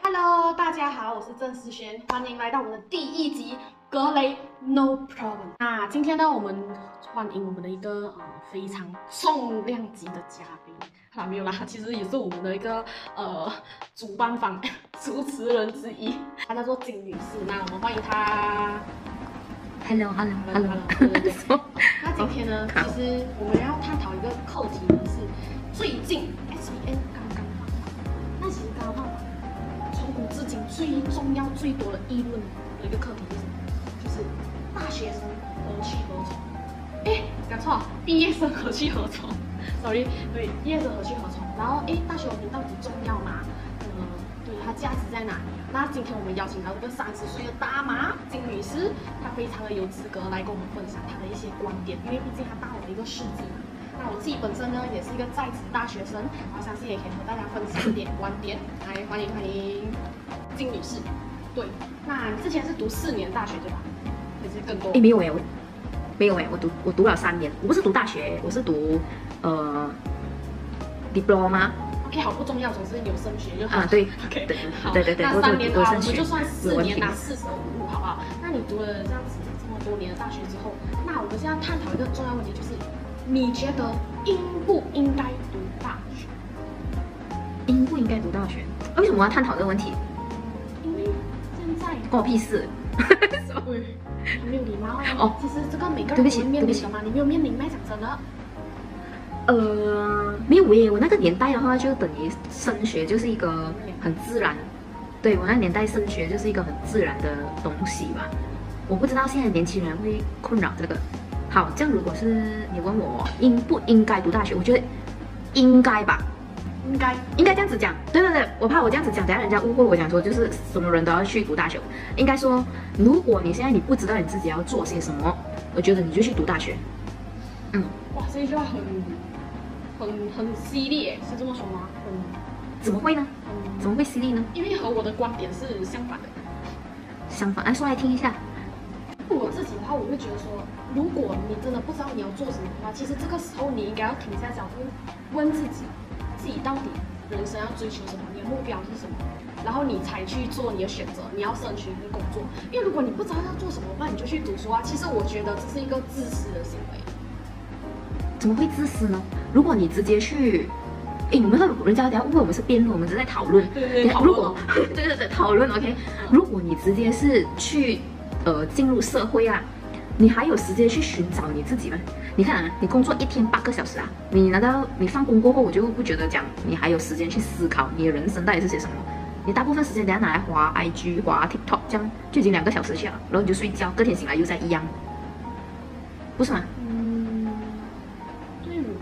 Hello，大家好，我是郑思璇，欢迎来到我们的第一集格雷 No Problem。那今天呢，我们欢迎我们的一个呃非常重量级的嘉宾，还没有啦，其实也是我们的一个呃主办方主持人之一，她叫做金女士。那我们欢迎她。Hello，Hello，Hello。对对对。那今天呢，其实我们要探讨一个课题呢，是最近 SBN 刚刚放榜，那其实刚刚放榜，从古至今最重要、最多的议论的一个课题是什么？就是大学生何去何从？哎，讲错，毕业生何去何从？Sorry，对，毕业生何去何从？然后哎，大学文凭到底重要吗？嗯，对，它价值在哪？那今天我们邀请到这个三十岁的大妈金女士，她非常的有资格来跟我们分享她的一些观点，因为毕竟她大我们一个世纪嘛。那我自己本身呢，也是一个在职大学生，我相信也可以和大家分享一点观点。来，欢迎欢迎金女士。对，那之前是读四年大学对吧？还是更多？哎，没有哎，我没有哎，我读我读了三年，我不是读大学，我是读呃 diploma。OK，好不重要，总之有升学就好。啊，对，OK，对好，对对对，那三年的话，我们就算四年拿拿四舍五入，好不好？那你读了这样子这么多年的大学之后，那我们现在探讨一个重要问题，就是你觉得应不应该读大学？应不应该读大学？为什么要探讨这个问题？因为现在关我屁事。没有礼貌哦。其实这个每个人都会面临的嘛，你没有面临吗？讲真的。呃，没有耶，我那个年代的话，就等于升学就是一个很自然，对，我那年代升学就是一个很自然的东西吧。我不知道现在年轻人会困扰这个。好，这样如果是你问我应不应该读大学，我觉得应该吧，应该应该这样子讲。对对对，我怕我这样子讲，等下人家误会我讲说就是什么人都要去读大学。应该说，如果你现在你不知道你自己要做些什么，我觉得你就去读大学。嗯，哇，这一句话很。很很犀利耶，是这么说吗？嗯，怎么会呢？嗯，怎么会犀利呢？因为和我的观点是相反的。相反，来说来听一下。我自己的话，我会觉得说，如果你真的不知道你要做什么的话，其实这个时候你应该要停下脚步，问自己，自己到底人生要追求什么，你的目标是什么，然后你才去做你的选择，你要争取你的工作。因为如果你不知道要做什么的话，你就去读书啊。其实我觉得这是一个自私的行为。怎么会自私呢？如果你直接去，哎，我们说人家等下误会我们是辩论，我们是在讨论。对对对，如果 对对对讨论，OK。如果你直接是去呃进入社会啊，你还有时间去寻找你自己吗？你看啊，你工作一天八个小时啊，你难道你放工过后，我就不觉得讲你还有时间去思考你的人生到底是些什么？你大部分时间等下拿来滑 IG、滑 TikTok，这样就已经两个小时去了，然后你就睡觉，隔天醒来又在一样，不是吗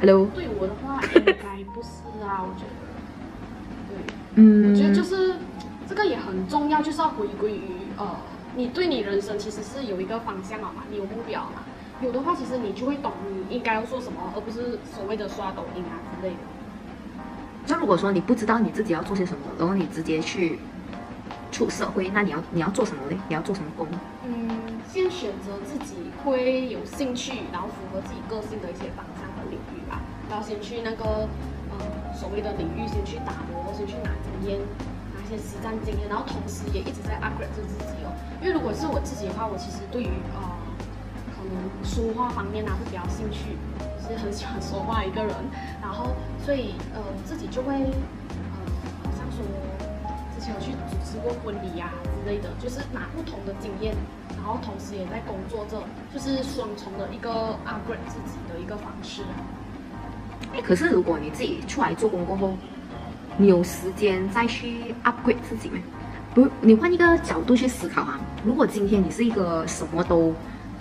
？Hello，对我的话应该不是啊，我觉得，对，嗯，我觉得就是这个也很重要，就是要回归于呃，你对你人生其实是有一个方向了嘛，你有目标嘛，有的话其实你就会懂你应该要做什么，而不是所谓的刷抖音啊之类的。那如果说你不知道你自己要做些什么，然后你直接去出社会，那你要你要做什么嘞？你要做什么工？嗯，先选择自己会有兴趣，然后符合自己个性的一些方向和领域。吧。然后先去那个，呃，所谓的领域先去打磨，先去拿经验，一些实战经验，然后同时也一直在 upgrade 自己哦。因为如果是我自己的话，我其实对于呃，可能说话方面呢、会比较兴趣，是很喜欢说话一个人，然后所以呃自己就会呃，好像说之前有去组织过婚礼呀、之类的，就是拿不同的经验，然后同时也在工作这，就是双重的一个 upgrade 自己的一个方式。可是如果你自己出来做工过后，你有时间再去 upgrade 自己吗？不，你换一个角度去思考啊。如果今天你是一个什么都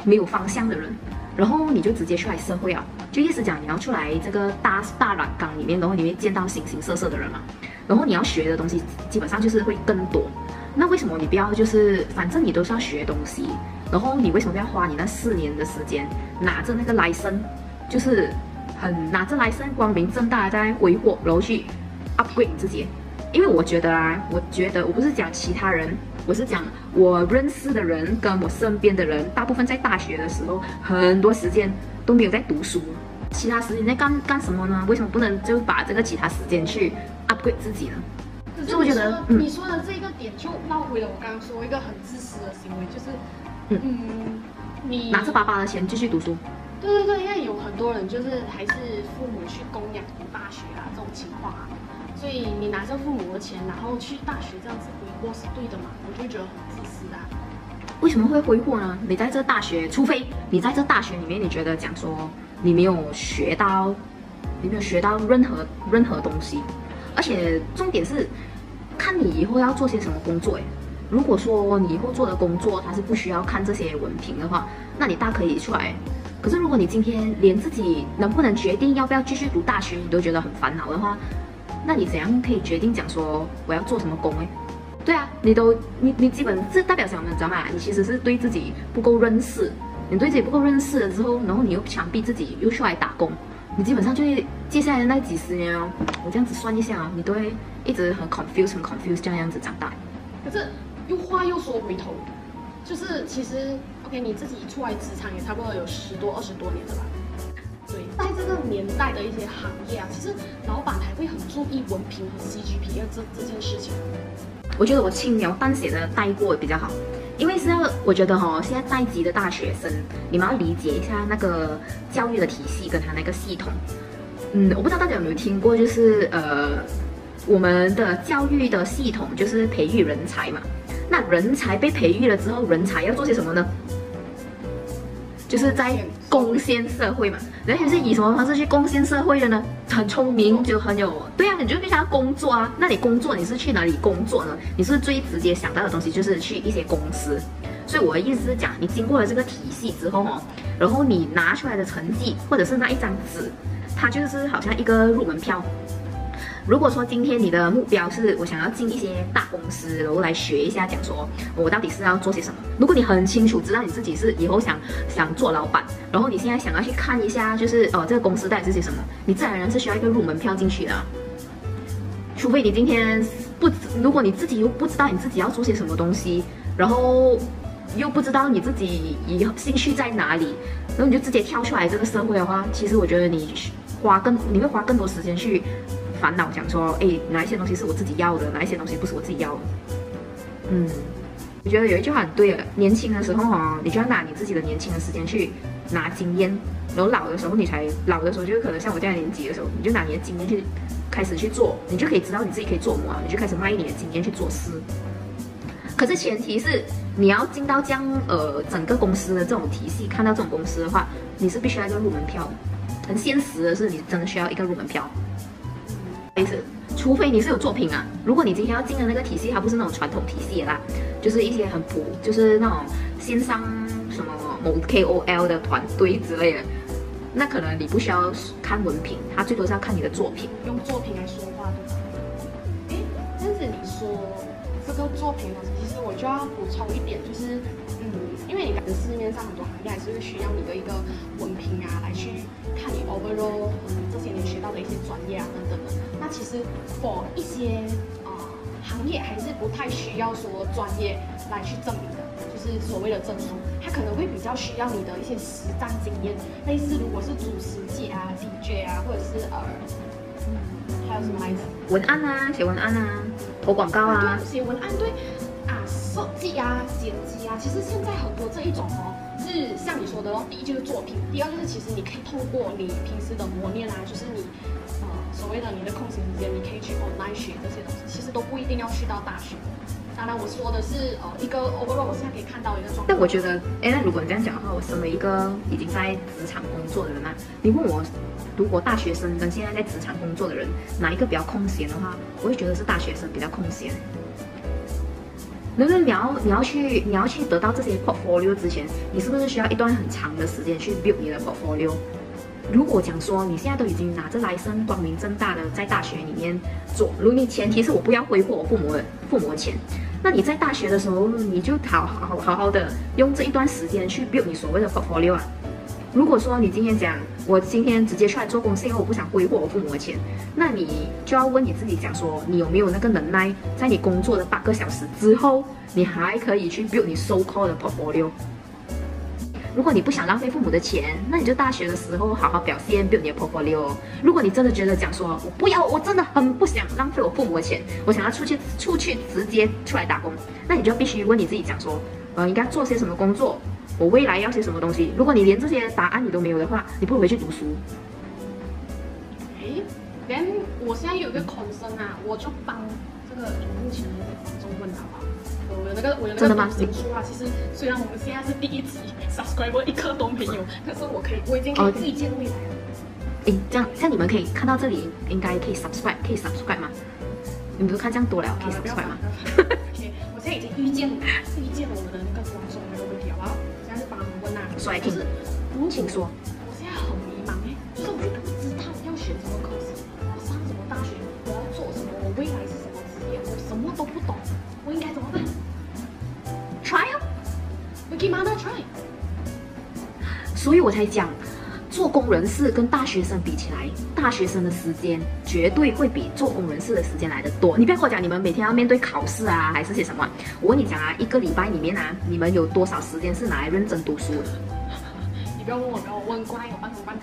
没有方向的人，然后你就直接出来社会啊，就意思讲你要出来这个大大染缸里面，然后你会见到形形色色的人嘛，然后你要学的东西基本上就是会更多。那为什么你不要就是反正你都是要学东西，然后你为什么要花你那四年的时间拿着那个 license，就是？很拿着来生光明正大在挥霍，然后去 upgrade 自己，因为我觉得啊，我觉得我不是讲其他人我是讲我认识的人跟我身边的人，大部分在大学的时候，很多时间都没有在读书，其他时间在干干什么呢？为什么不能就把这个其他时间去 upgrade 自己呢？所以我觉得，你说的这个点就绕回了我刚刚说一个很自私的行为，就是，嗯，嗯你拿着爸爸的钱继续读书。对对对，因为有很多人就是还是父母去供养读大学啊这种情况啊，所以你拿着父母的钱，然后去大学这样子挥霍是对的嘛？我就觉得很自私啊。为什么会挥霍呢？你在这大学，除非你在这大学里面，你觉得讲说你没有学到，你没有学到任何任何东西，而且重点是。看你以后要做些什么工作诶，如果说你以后做的工作它是不需要看这些文凭的话，那你大可以出来。可是如果你今天连自己能不能决定要不要继续读大学，你都觉得很烦恼的话，那你怎样可以决定讲说我要做什么工诶？对啊，你都你你基本这代表什么？你知道吗？你其实是对自己不够认识，你对自己不够认识了之后，然后你又强逼自己又出来打工。你基本上就是接下来的那几十年哦，我这样子算一下啊，你都会一直很 confused 很 confused 这样子长大。可是又话又说回头，就是其实 OK，你自己出来职场也差不多有十多二十多年了吧？这个年代的一些行业啊，其实老板还会很注意文凭和 CGPA 这这件事情。我觉得我轻描淡写的带过比较好。因为是，我觉得哈，现在在籍的大学生，你们要理解一下那个教育的体系跟他那个系统。嗯，我不知道大家有没有听过，就是呃，我们的教育的系统就是培育人才嘛。那人才被培育了之后，人才要做些什么呢？就是在贡献社会嘛。人家是以什么方式去贡献社会的呢？很聪明，就很有，对啊，你就必须要工作啊。那你工作，你是去哪里工作呢？你是最直接想到的东西就是去一些公司。所以我的意思是讲，你经过了这个体系之后哦，然后你拿出来的成绩或者是那一张纸，它就是好像一个入门票。如果说今天你的目标是我想要进一些大公司，然后来学一下，讲说我到底是要做些什么。如果你很清楚知道你自己是以后想想做老板，然后你现在想要去看一下，就是哦这个公司到底是些什么，你自然而然是需要一个入门票进去的。除非你今天不，如果你自己又不知道你自己要做些什么东西，然后又不知道你自己以后兴趣在哪里，然后你就直接跳出来这个社会的话，其实我觉得你花更你会花更多时间去。烦恼讲说，哎，哪一些东西是我自己要的，哪一些东西不是我自己要的？嗯，我觉得有一句话很对了，年轻的时候、哦，你就要拿你自己的年轻的时间去拿经验，然后老的时候你才老的时候，就是可能像我这样年纪的时候，你就拿你的经验去开始去做，你就可以知道你自己可以做什么，你就开始卖你的经验去做事。可是前提是你要进到这样呃整个公司的这种体系，看到这种公司的话，你是必须要一个入门票。很现实的是，你真的需要一个入门票。除非你是有作品啊。如果你今天要进的那个体系，它不是那种传统体系啦，就是一些很普，就是那种线上什么某 KOL 的团队之类的，那可能你不需要看文凭，它最多是要看你的作品，用作品来说话，对吧？诶，但是你说这个作品，其实我就要补充一点，就是。因为你感觉市面上很多行业还是会需要你的一个文凭啊，来去看你 overall 嗯这些年学到的一些专业啊等等的。那其实 for 一些呃行业还是不太需要说专业来去证明的，就是所谓的证书，它可能会比较需要你的一些实战经验，类似如果是主持界啊、DJ 啊，或者是呃嗯还有什么来着？文案啊，写文案啊，投广告啊，写文案对。设计啊，剪辑啊，其实现在很多这一种哦，是像你说的哦，第一就是作品，第二就是其实你可以透过你平时的磨练啊，就是你呃所谓的你的空闲时间，你可以去 online 学这些东西，其实都不一定要去到大学。当然我说的是呃一个 overall，我现在可以看到一个状况。但我觉得，哎，那如果你这样讲的话，我身为一个已经在职场工作的人啊，你问我如果大学生跟现在在职场工作的人哪一个比较空闲的话，我会觉得是大学生比较空闲。那是你要你要去你要去得到这些 portfolio 之前，你是不是需要一段很长的时间去 build 你的 portfolio？如果讲说你现在都已经拿着来生光明正大的在大学里面做，如你前提是我不要挥霍我父母的父母的钱，那你在大学的时候你就好好好好的用这一段时间去 build 你所谓的 portfolio 啊。如果说你今天讲，我今天直接出来做工，是因为我不想挥霍我父母的钱，那你就要问你自己，讲说你有没有那个能耐，在你工作的八个小时之后，你还可以去 build 你 so called 的 portfolio。如果你不想浪费父母的钱，那你就大学的时候好好表现，build 你的 portfolio。如果你真的觉得讲说我不要，我真的很不想浪费我父母的钱，我想要出去出去直接出来打工，那你就必须问你自己，讲说，呃，应该做些什么工作？我未来要些什么东西？如果你连这些答案你都没有的话，你不如回去读书。诶，连我现在有一个 concern 啊，我就帮这个目前的观众问好不好？我有那个我有那个读心术啊。其实虽然我们现在是第一集，subscriber 一个都没有，可是我可以，我已经可以预见未来了。诶，这样像你们可以看到这里，应该可以 subscribe，可以 subscribe 吗？你们都看这样多了，可以 subscribe 吗？OK，我现在已经预见预见我们的说来听，请说。我现在很迷茫哎，就是我不知道要选什么科系，我上什么大学，我要做什么，我未来是什么职业，我什么都不懂，我应该怎么办？Try 哦，We can try。所以我才讲，做工人士跟大学生比起来，大学生的时间绝对会比做工人士的时间来得多。你不要跟我讲，你们每天要面对考试啊，还是些什么？我跟你讲啊，一个礼拜里面啊，你们有多少时间是拿来认真读书的？不要问我，不要我，问乖，我帮你办。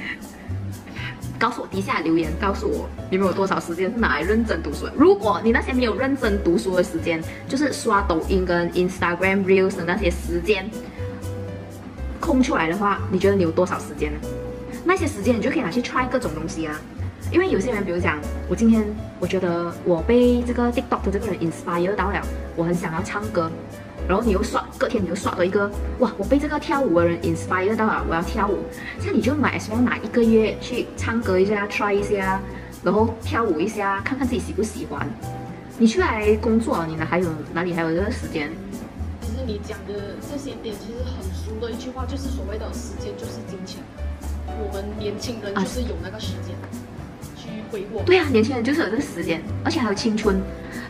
告诉我底下留言，告诉我你们有多少时间是拿来认真读书的。如果你那些没有认真读书的时间，就是刷抖音跟 Instagram Reels 的那些时间空出来的话，你觉得你有多少时间呢？那些时间你就可以拿去 try 各种东西啊。因为有些人，比如讲，我今天我觉得我被这个 TikTok 的这个人 inspire 到了，我很想要唱歌。然后你又刷，隔天你又刷到一个，哇！我被这个跳舞的人 inspire 到了，我要跳舞。像你就买什么哪一个月去唱歌一下，try 一下，然后跳舞一下，看看自己喜不喜欢。你出来工作，你哪还有哪里还有这个时间？其实你讲的这些点，其实很俗的一句话，就是所谓的时间就是金钱。我们年轻人就是有那个时间、挥霍。对啊，年轻人就是有这个时间，而且还有青春。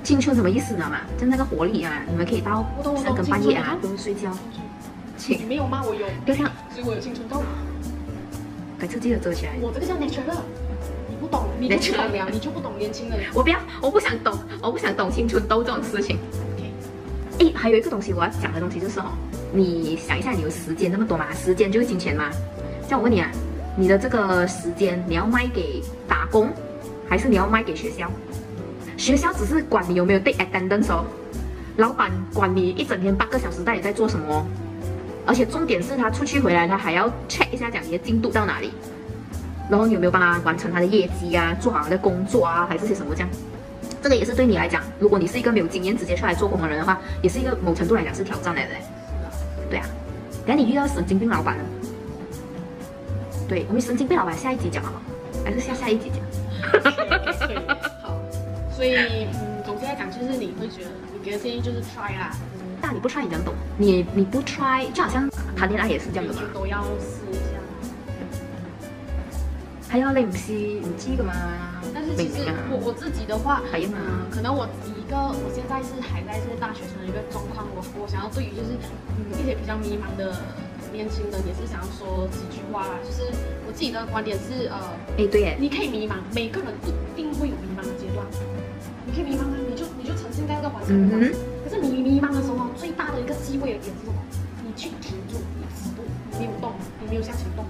青春什么意思呢嘛？就那个活力啊，你们可以到三更半夜啊，不用睡觉。你没有吗？我有。对呀，所以我有青春痘。改次记得遮起来。我这个叫 natural，你不懂，你 不懂了，你就不懂年轻人。我不要，我不想懂，我不想懂青春痘这种事情。哎，还有一个东西我要讲的东西就是哦，你想一下，你有时间那么多嘛？时间就是金钱嘛。像我问你啊，你的这个时间你要卖给打工，还是你要卖给学校？学校只是管你有没有 take attendance 哦，老板管你一整天八个小时到底在做什么哦，而且重点是他出去回来，他还要 check 一下讲你的进度到哪里，然后你有没有帮他完成他的业绩啊，做好他的工作啊，还是些什么这样？这个也是对你来讲，如果你是一个没有经验直接出来做工的人的话，也是一个某程度来讲是挑战来的。对啊，等下你遇到神经病老板了，对，我们神经病老板下一集讲好不好？还是下下一集讲？所以，嗯，总结来讲，就是你会觉得，你给的建议就是 try 啦。但你不 try，你怎么懂？你你不 try，就好像谈恋爱也是这样的嘛。都要试一下。还要你唔试唔知噶嘛？但是其实我我自己的话，嗯，可能我一个我现在是还在是大学生的一个状况，我我想要对于就是嗯一些比较迷茫的年轻人，也是想要说几句话啦。就是我自己的观点是，呃，哎对耶，你可以迷茫，每个人一定会有迷茫的阶段。你可以迷茫啊，你就你就沉浸在这个环境里面。可是你迷茫的时候，最大的一个机会的点是什么？你去停住，你止步，你没有动，你没有向前动。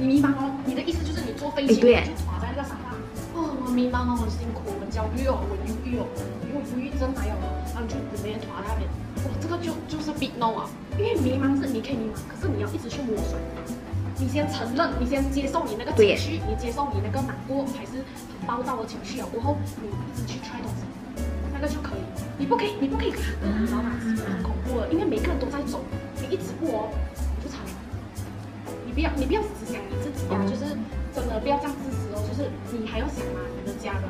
你迷茫哦，你的意思就是你坐飞机，你就躺在那个沙发。哦，我迷茫哦，我辛苦，我焦虑哦，我忧郁哦，因为忧郁症还有，然后你就每天躺在那边。哇，这个就就是 big no 啊，因为迷茫是你可以迷茫，可是你要一直去摸索。你先承认，你先接受你那个情绪，你接受你那个难过还是很暴躁的情绪啊，过后你一直去 try 东西，那个就可以。你不可以，你不可以卡，你知道吗？很恐怖的，因为每个人都在走，你一直过哦，你就惨了。你不要，你不要只想你自己啊，就是真的不要这样自私哦，就是你还要想啊，你的家人、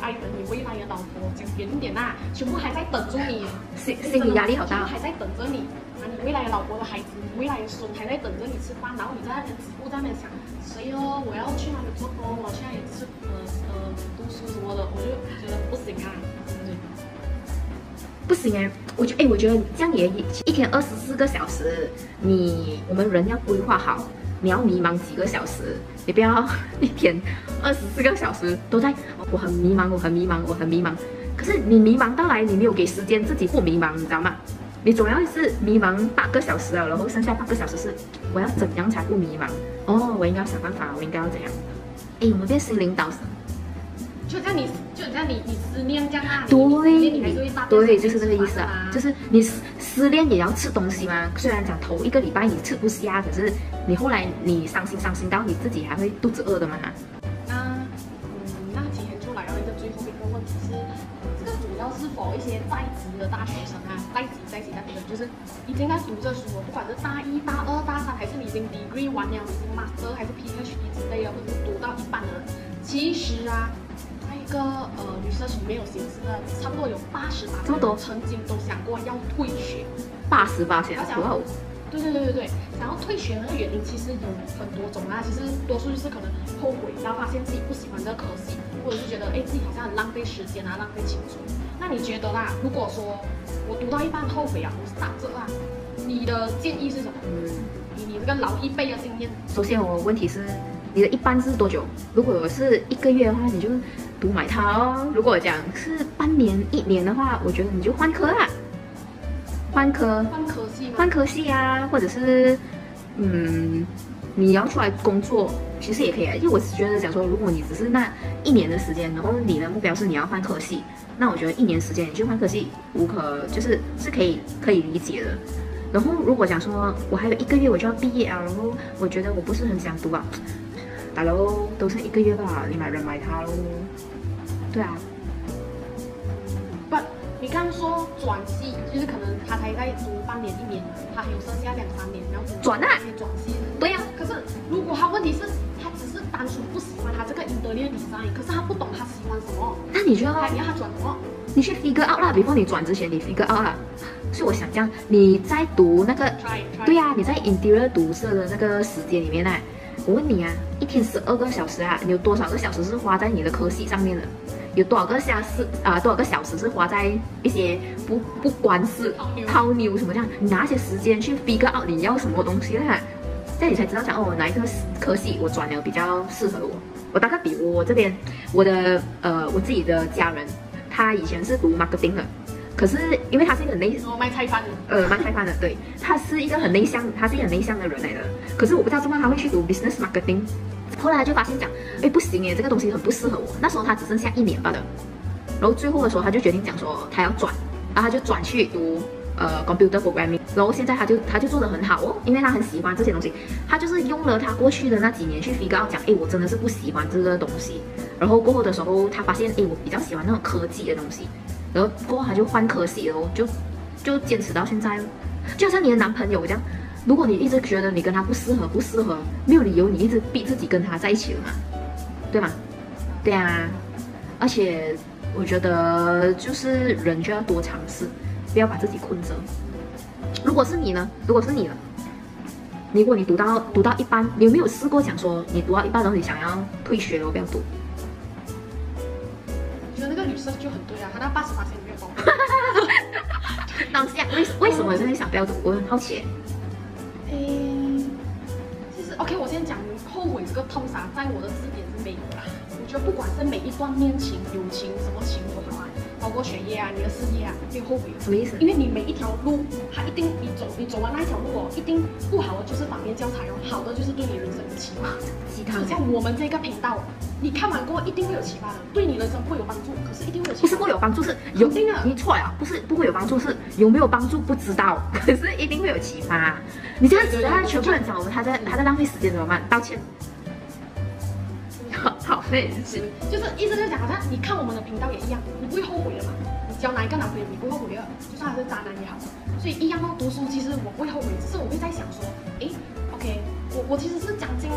爱人、你未来的老婆，讲远一点呐，全部还在等着你，心心理压力好大，还在等着你。啊，你。未来的老婆的孩子，未来的孙还在等着你吃饭，然后你在那边只顾，在那边想，谁哦，我要去那里做工，我现在也是呃呃读书什么的，我就觉得不行啊，对不对？不行哎，我觉哎，我觉得这样也一天二十四个小时，你我们人要规划好，你要迷茫几个小时，你不要一天二十四个小时都在，我很迷茫，我很迷茫，我很迷茫。可是你迷茫到来，你没有给时间自己不迷茫，你知道吗？你总要是迷茫八个小时啊，然后剩下八个小时是我要怎样才不迷茫？哦，我应该要想办法，我应该要怎样？哎，我们变心灵导师，就像你，就像你，你思念这样啊？对，对，就是这个意思啊，就是你失恋也要吃东西吗。虽然讲头一个礼拜你吃不下，可是你后来你伤心伤心到你自己还会肚子饿的嘛。一个最后一个问题是。要是否一些在职的大学生啊，在职在职大学生，就是已经在读这书了，不管是大一、大二、大三，还是你已经 degree 完了，已经 master 还是 PhD 之类的，或者是读到一半的，其实啊，个呃，research 里面有显示的，差不多有八十八，这么多，曾经都想过要退学，八十八千，哇哦。对对对对对，想要退学的原因其实有很多种啊，其实多数就是可能后悔，然后发现自己不喜欢这个科系，或者是觉得哎自己好像很浪费时间啊，浪费青春。那你觉得啦？如果说我读到一半后悔啊，我是打折啊，你的建议是什么？嗯，以你这个老一辈的经验，首先我问题是你的一般是多久？如果是一个月的话，你就读买它哦。如果讲是半年、一年的话，我觉得你就换科啊。换科，换科系，换科系啊，或者是，嗯，你要出来工作，其实也可以啊。因为我是觉得讲说，如果你只是那一年的时间，然后你的目标是你要换科系，那我觉得一年时间你去换科系无可，就是是可以可以理解的。然后如果讲说我还有一个月我就要毕业啊，然后我觉得我不是很想读啊，打喽，都剩一个月吧，你买人买它喽，对啊。你刚刚说转系，就是可能他才在读半年一年，他还有剩下两三年，然后转啊，转系。对呀、啊，可是如果他问题是，他只是单纯不喜欢他这个 interior design，可是他不懂他喜欢什么，那你就要你要他转什么？你去 figure out 啦，before 你转之前你 figure out 啦。所以我想这样，你在读那个，try, try. 对呀、啊，你在 interior 读设的那个时间里面呢，我问你啊，一天十二个小时啊，你有多少个小时是花在你的科系上面的？有多少个小时啊？多少个小时是花在一些不不关事、泡妞什么这样？你拿些时间去 figure out 你要什么东西啦，这样你才知道讲哦，哪一个科系我转了比较适合我。我大概比我这边，我的呃我自己的家人，他以前是读 marketing 的，可是因为他是一个很内哦卖菜饭的，呃卖菜饭的，对，他是一个很内向，他是一个很内向的人来的。可是我不知道怎么他会去读 business marketing。后来他就发现讲，哎，不行耶，这个东西很不适合我。那时候他只剩下一年罢了，然后最后的时候他就决定讲说他要转，然后他就转去读呃 computer programming。然后现在他就他就做得很好哦，因为他很喜欢这些东西，他就是用了他过去的那几年去 figure out 讲，哎，我真的是不喜欢这个东西。然后过后的时候他发现，哎，我比较喜欢那种科技的东西，然后过后他就换科系了，就就坚持到现在，就好像你的男朋友这样。如果你一直觉得你跟他不适合，不适合，没有理由你一直逼自己跟他在一起了嘛，对吗？对啊，而且我觉得就是人就要多尝试，不要把自己困着。如果是你呢？如果是你呢？如果你读到读到一半，你有没有试过想说你读到一半然后你想要退学，我不要读？我觉得那个女生就很对啊，她那八十八岁没有报。当下为为什么真的想不要读？我很好奇。诶，其实 OK，我先讲后悔这个痛啥，在我的字典是没有啦。我觉得不管是每一段恋情、友情，什么情都好啊，包括学业啊、你的事业啊，没有后悔。什么意思？因为你每一条路，它一定你走，你走完那一条路哦，一定不好的就是反面教材哦，好的就是对你人生的启发。其他像我们这个频道。你看完过后一定会有启发的，对你人生不会有帮助，可是一定会有启发。不是不会有帮助，是有定的。你错了，不是不会有帮助，是有没有帮助不知道，可是一定会有启发。你这样子，他全部人找我们，他在他在浪费时间怎么办？道歉。好，好，对，是，就是意思就是讲，好像你看我们的频道也一样，你不会后悔的嘛。你交哪一个男朋友，你不会后悔的，就算他是渣男也好。所以一样哦，读书其实我不会后悔，只是我会在想说，哎，OK，我我其实是将近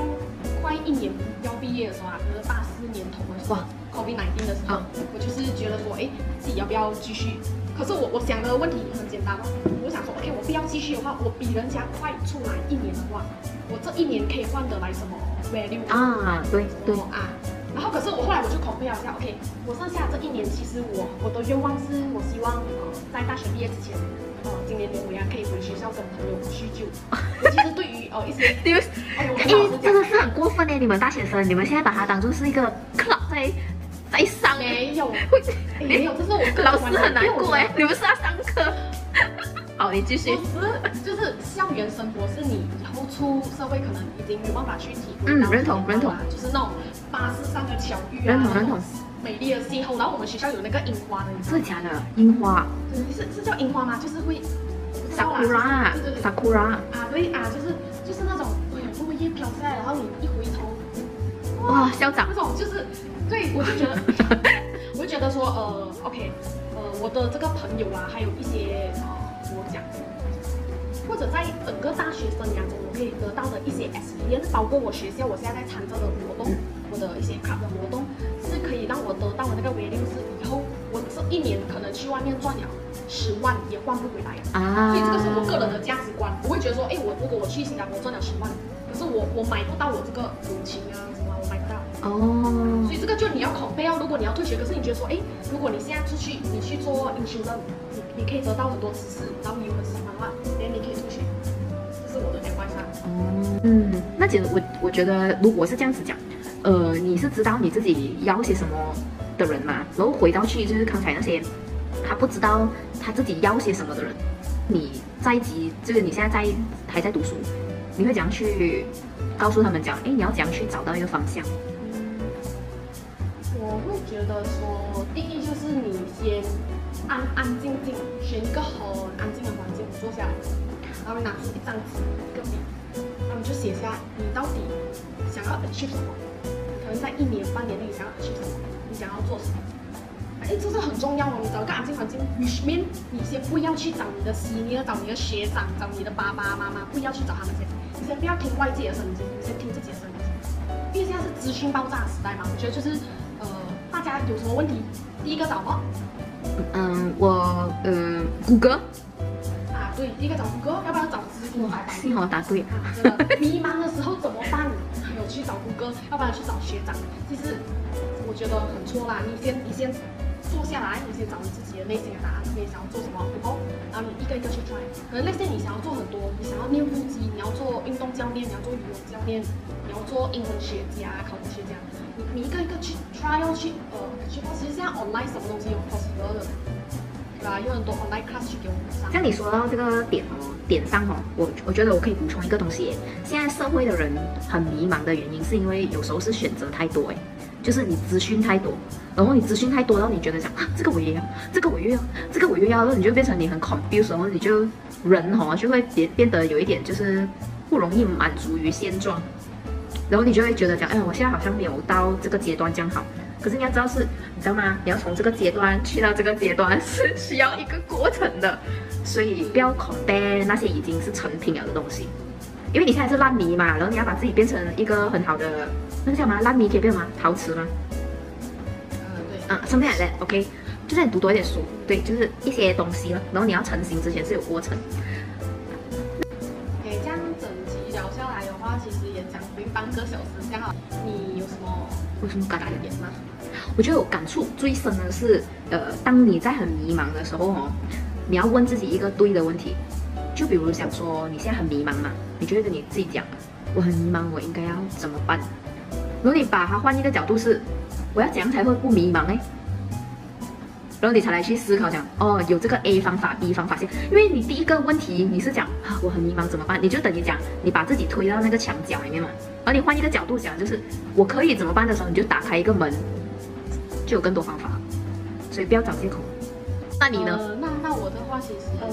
快一年要毕业的时候啊，就是大四年头的时候，COVID-19 的时候，我就是觉得说，哎，自己要不要继续？可是我我想的问题很简单哦，我想说，OK，我不要继续的话，我比人家快出来一年的话，我这一年可以换得来什么 value 啊？对对啊。然后可是我后来我就 compare 一下，OK，我剩下这一年，其实我我的愿望是，我希望呃在大学毕业之前，呃今年年尾啊可以回学校跟朋友叙旧。其实对于呃一些，你们哎，真的是很过分哎！你们大学生，你们现在把它当做是一个 club 在在上没有，没有，这是我老师很难过哎，你们是要上课。好，你继续。就是校园生活是你以后出社会可能已经没办法去体会。嗯，认同认同。就是那种巴士上的巧遇啊，认同认同。美丽的邂逅，然后我们学校有那个樱花的，真的假的？樱花？是是叫樱花吗？就是会。Sakura，对对对，Sakura。啊对啊，就是就是那种，哎呀，落叶飘下来，然后你一回头，哇，校长。那种就是，对，我就觉得，我就觉得说，呃，OK，呃，我的这个朋友啊，还有一些。或者在整个大学生涯中，我可以得到的一些 experience，包括我学校我现在在参加的活动，我的一些 club 的活动，是可以让我得到的那个 value 是以后我这一年可能去外面赚了十万也换不回来啊。所以这个是我个人的价值观，我会觉得说，哎，我如果我去新加坡赚了十万，可是我我买不到我这个友情啊什么，我买不到。哦。所以这个就你要 compare，如果你要退学，可是你觉得说，哎，如果你现在出去，你去做 insurance，你你可以得到很多知识，然后你有很喜欢的话，连你可以退学。这是我的想法。嗯，那其实我我觉得，如果是这样子讲，呃，你是知道你自己要些什么的人嘛？然后回到去就是刚才那些不知道他自己要些什么的人，你在即就是你现在在还在读书，你会怎样去告诉他们讲？哎，你要怎样去找到一个方向？我会觉得说，第一就是你先安安静静选一个很安静的环境坐下来，然后拿出一张纸，一个笔。那么就写下你到底想要 achieve 什么，可能在一年半年内想要 achieve 什么，你想要做什么？哎，这是很重要哦。你找一个安静环境，which mean 你先不要去找你的 senior，找你的学长，找你的爸爸妈妈，不要去找他们先，你先不要听外界的声音，你先听自己的声音。因为现在是资讯爆炸的时代嘛，我觉得就是呃，大家有什么问题，第一个找我。嗯，我嗯，谷歌。啊，对，第一个找谷歌，要不要找？哇，幸好答对啊！迷茫的时候怎么办？有去找谷歌，要不然去找学长。其实我觉得很错啦，你先你先坐下来，你先找你自己的内心的答案，你想要做什么，然后然后你一个一个去 try。可能那些你想要做很多，你想要练腹肌，你要做运动教练，你要做游泳教练，你要做英文学家、考古学家，你你一个一个去 try，要去呃去。其实现在 online 什么东西有 possible 的，对吧？有很多 online class 去给我们上。像你说到这个点哦。点上哦，我我觉得我可以补充一个东西。现在社会的人很迷茫的原因，是因为有时候是选择太多，哎，就是你资讯太多，然后你资讯太多，然后你觉得讲啊，这个我也要，这个我又要，这个我又要，然后你就变成你很 confused，然后你就人哈就会变变得有一点就是不容易满足于现状，然后你就会觉得讲，哎，我现在好像没有到这个阶段这样好。可是你要知道是，你知道吗？你要从这个阶段去到这个阶段是需要一个过程的。所以不要 copy 那些已经是成品了的东西，因为你现在是烂泥嘛，然后你要把自己变成一个很好的，那叫什么？烂泥可以变吗？陶瓷吗？啊，something like that，OK，就是你读多一点书，对，就是一些东西了，然后你要成型之前是有过程。OK，这样整集聊下来的话，其实也讲了半个小时，这样你有什么有什么感点吗？我觉得我感触最深的是，呃，当你在很迷茫的时候哦。你要问自己一个对的问题，就比如想说你现在很迷茫嘛，你就会跟你自己讲，我很迷茫，我应该要怎么办？如果你把它换一个角度是，我要怎样才会不迷茫呢？然后你才来去思考讲，哦，有这个 A 方法、B 方法先，因为你第一个问题你是讲啊，我很迷茫怎么办？你就等于讲你把自己推到那个墙角里面嘛，而你换一个角度讲，就是我可以怎么办的时候，你就打开一个门，就有更多方法，所以不要找借口。那你呢？那那我的话，其实呃，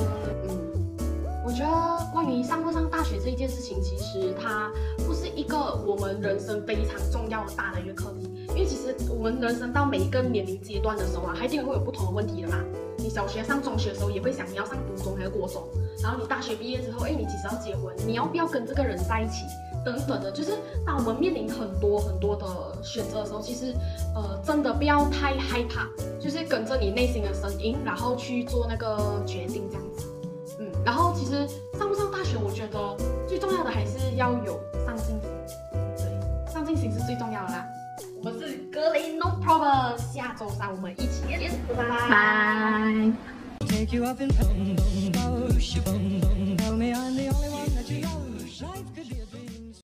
觉得关于上不上大学这一件事情，其实它不是一个我们人生非常重要的大的一个课题。因为其实我们人生到每一个年龄阶段的时候啊，它一定会有不同的问题的嘛。你小学上中学的时候，也会想你要上读中还是国中，然后你大学毕业之后，哎，你几时要结婚？你要不要跟这个人在一起？等等的，就是当我们面临很多很多的选择的时候，其实，呃，真的不要太害怕，就是跟着你内心的声音，然后去做那个决定，这样子。然后其实上不上大学，我觉得最重要的还是要有上进心。对，上进心是最重要的啦。我们是格林，no problem。下周三我们一起见，拜拜。